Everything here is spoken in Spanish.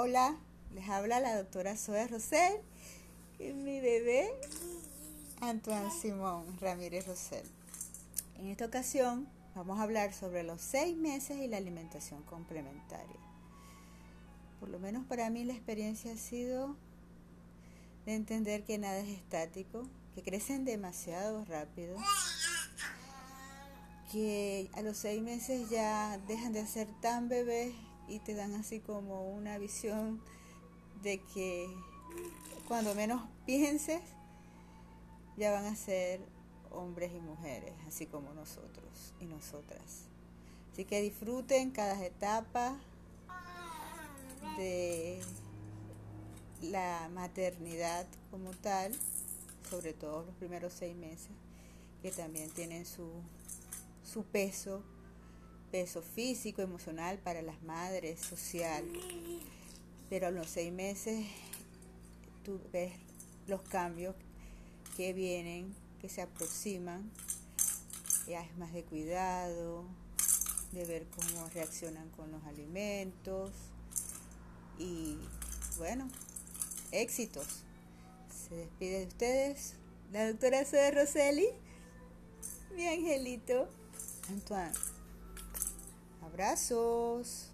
Hola, les habla la doctora Zoe Rosell y mi bebé Antoine Simón Ramírez Rosell. En esta ocasión vamos a hablar sobre los seis meses y la alimentación complementaria. Por lo menos para mí la experiencia ha sido de entender que nada es estático, que crecen demasiado rápido, que a los seis meses ya dejan de ser tan bebés y te dan así como una visión de que cuando menos pienses ya van a ser hombres y mujeres, así como nosotros y nosotras. Así que disfruten cada etapa de la maternidad como tal, sobre todo los primeros seis meses, que también tienen su, su peso peso físico, emocional para las madres, social. Pero a los seis meses tú ves los cambios que vienen, que se aproximan. Ya es más de cuidado, de ver cómo reaccionan con los alimentos. Y bueno, éxitos. Se despide de ustedes la doctora Zoe Rosselli, mi angelito Antoine. Abrazos.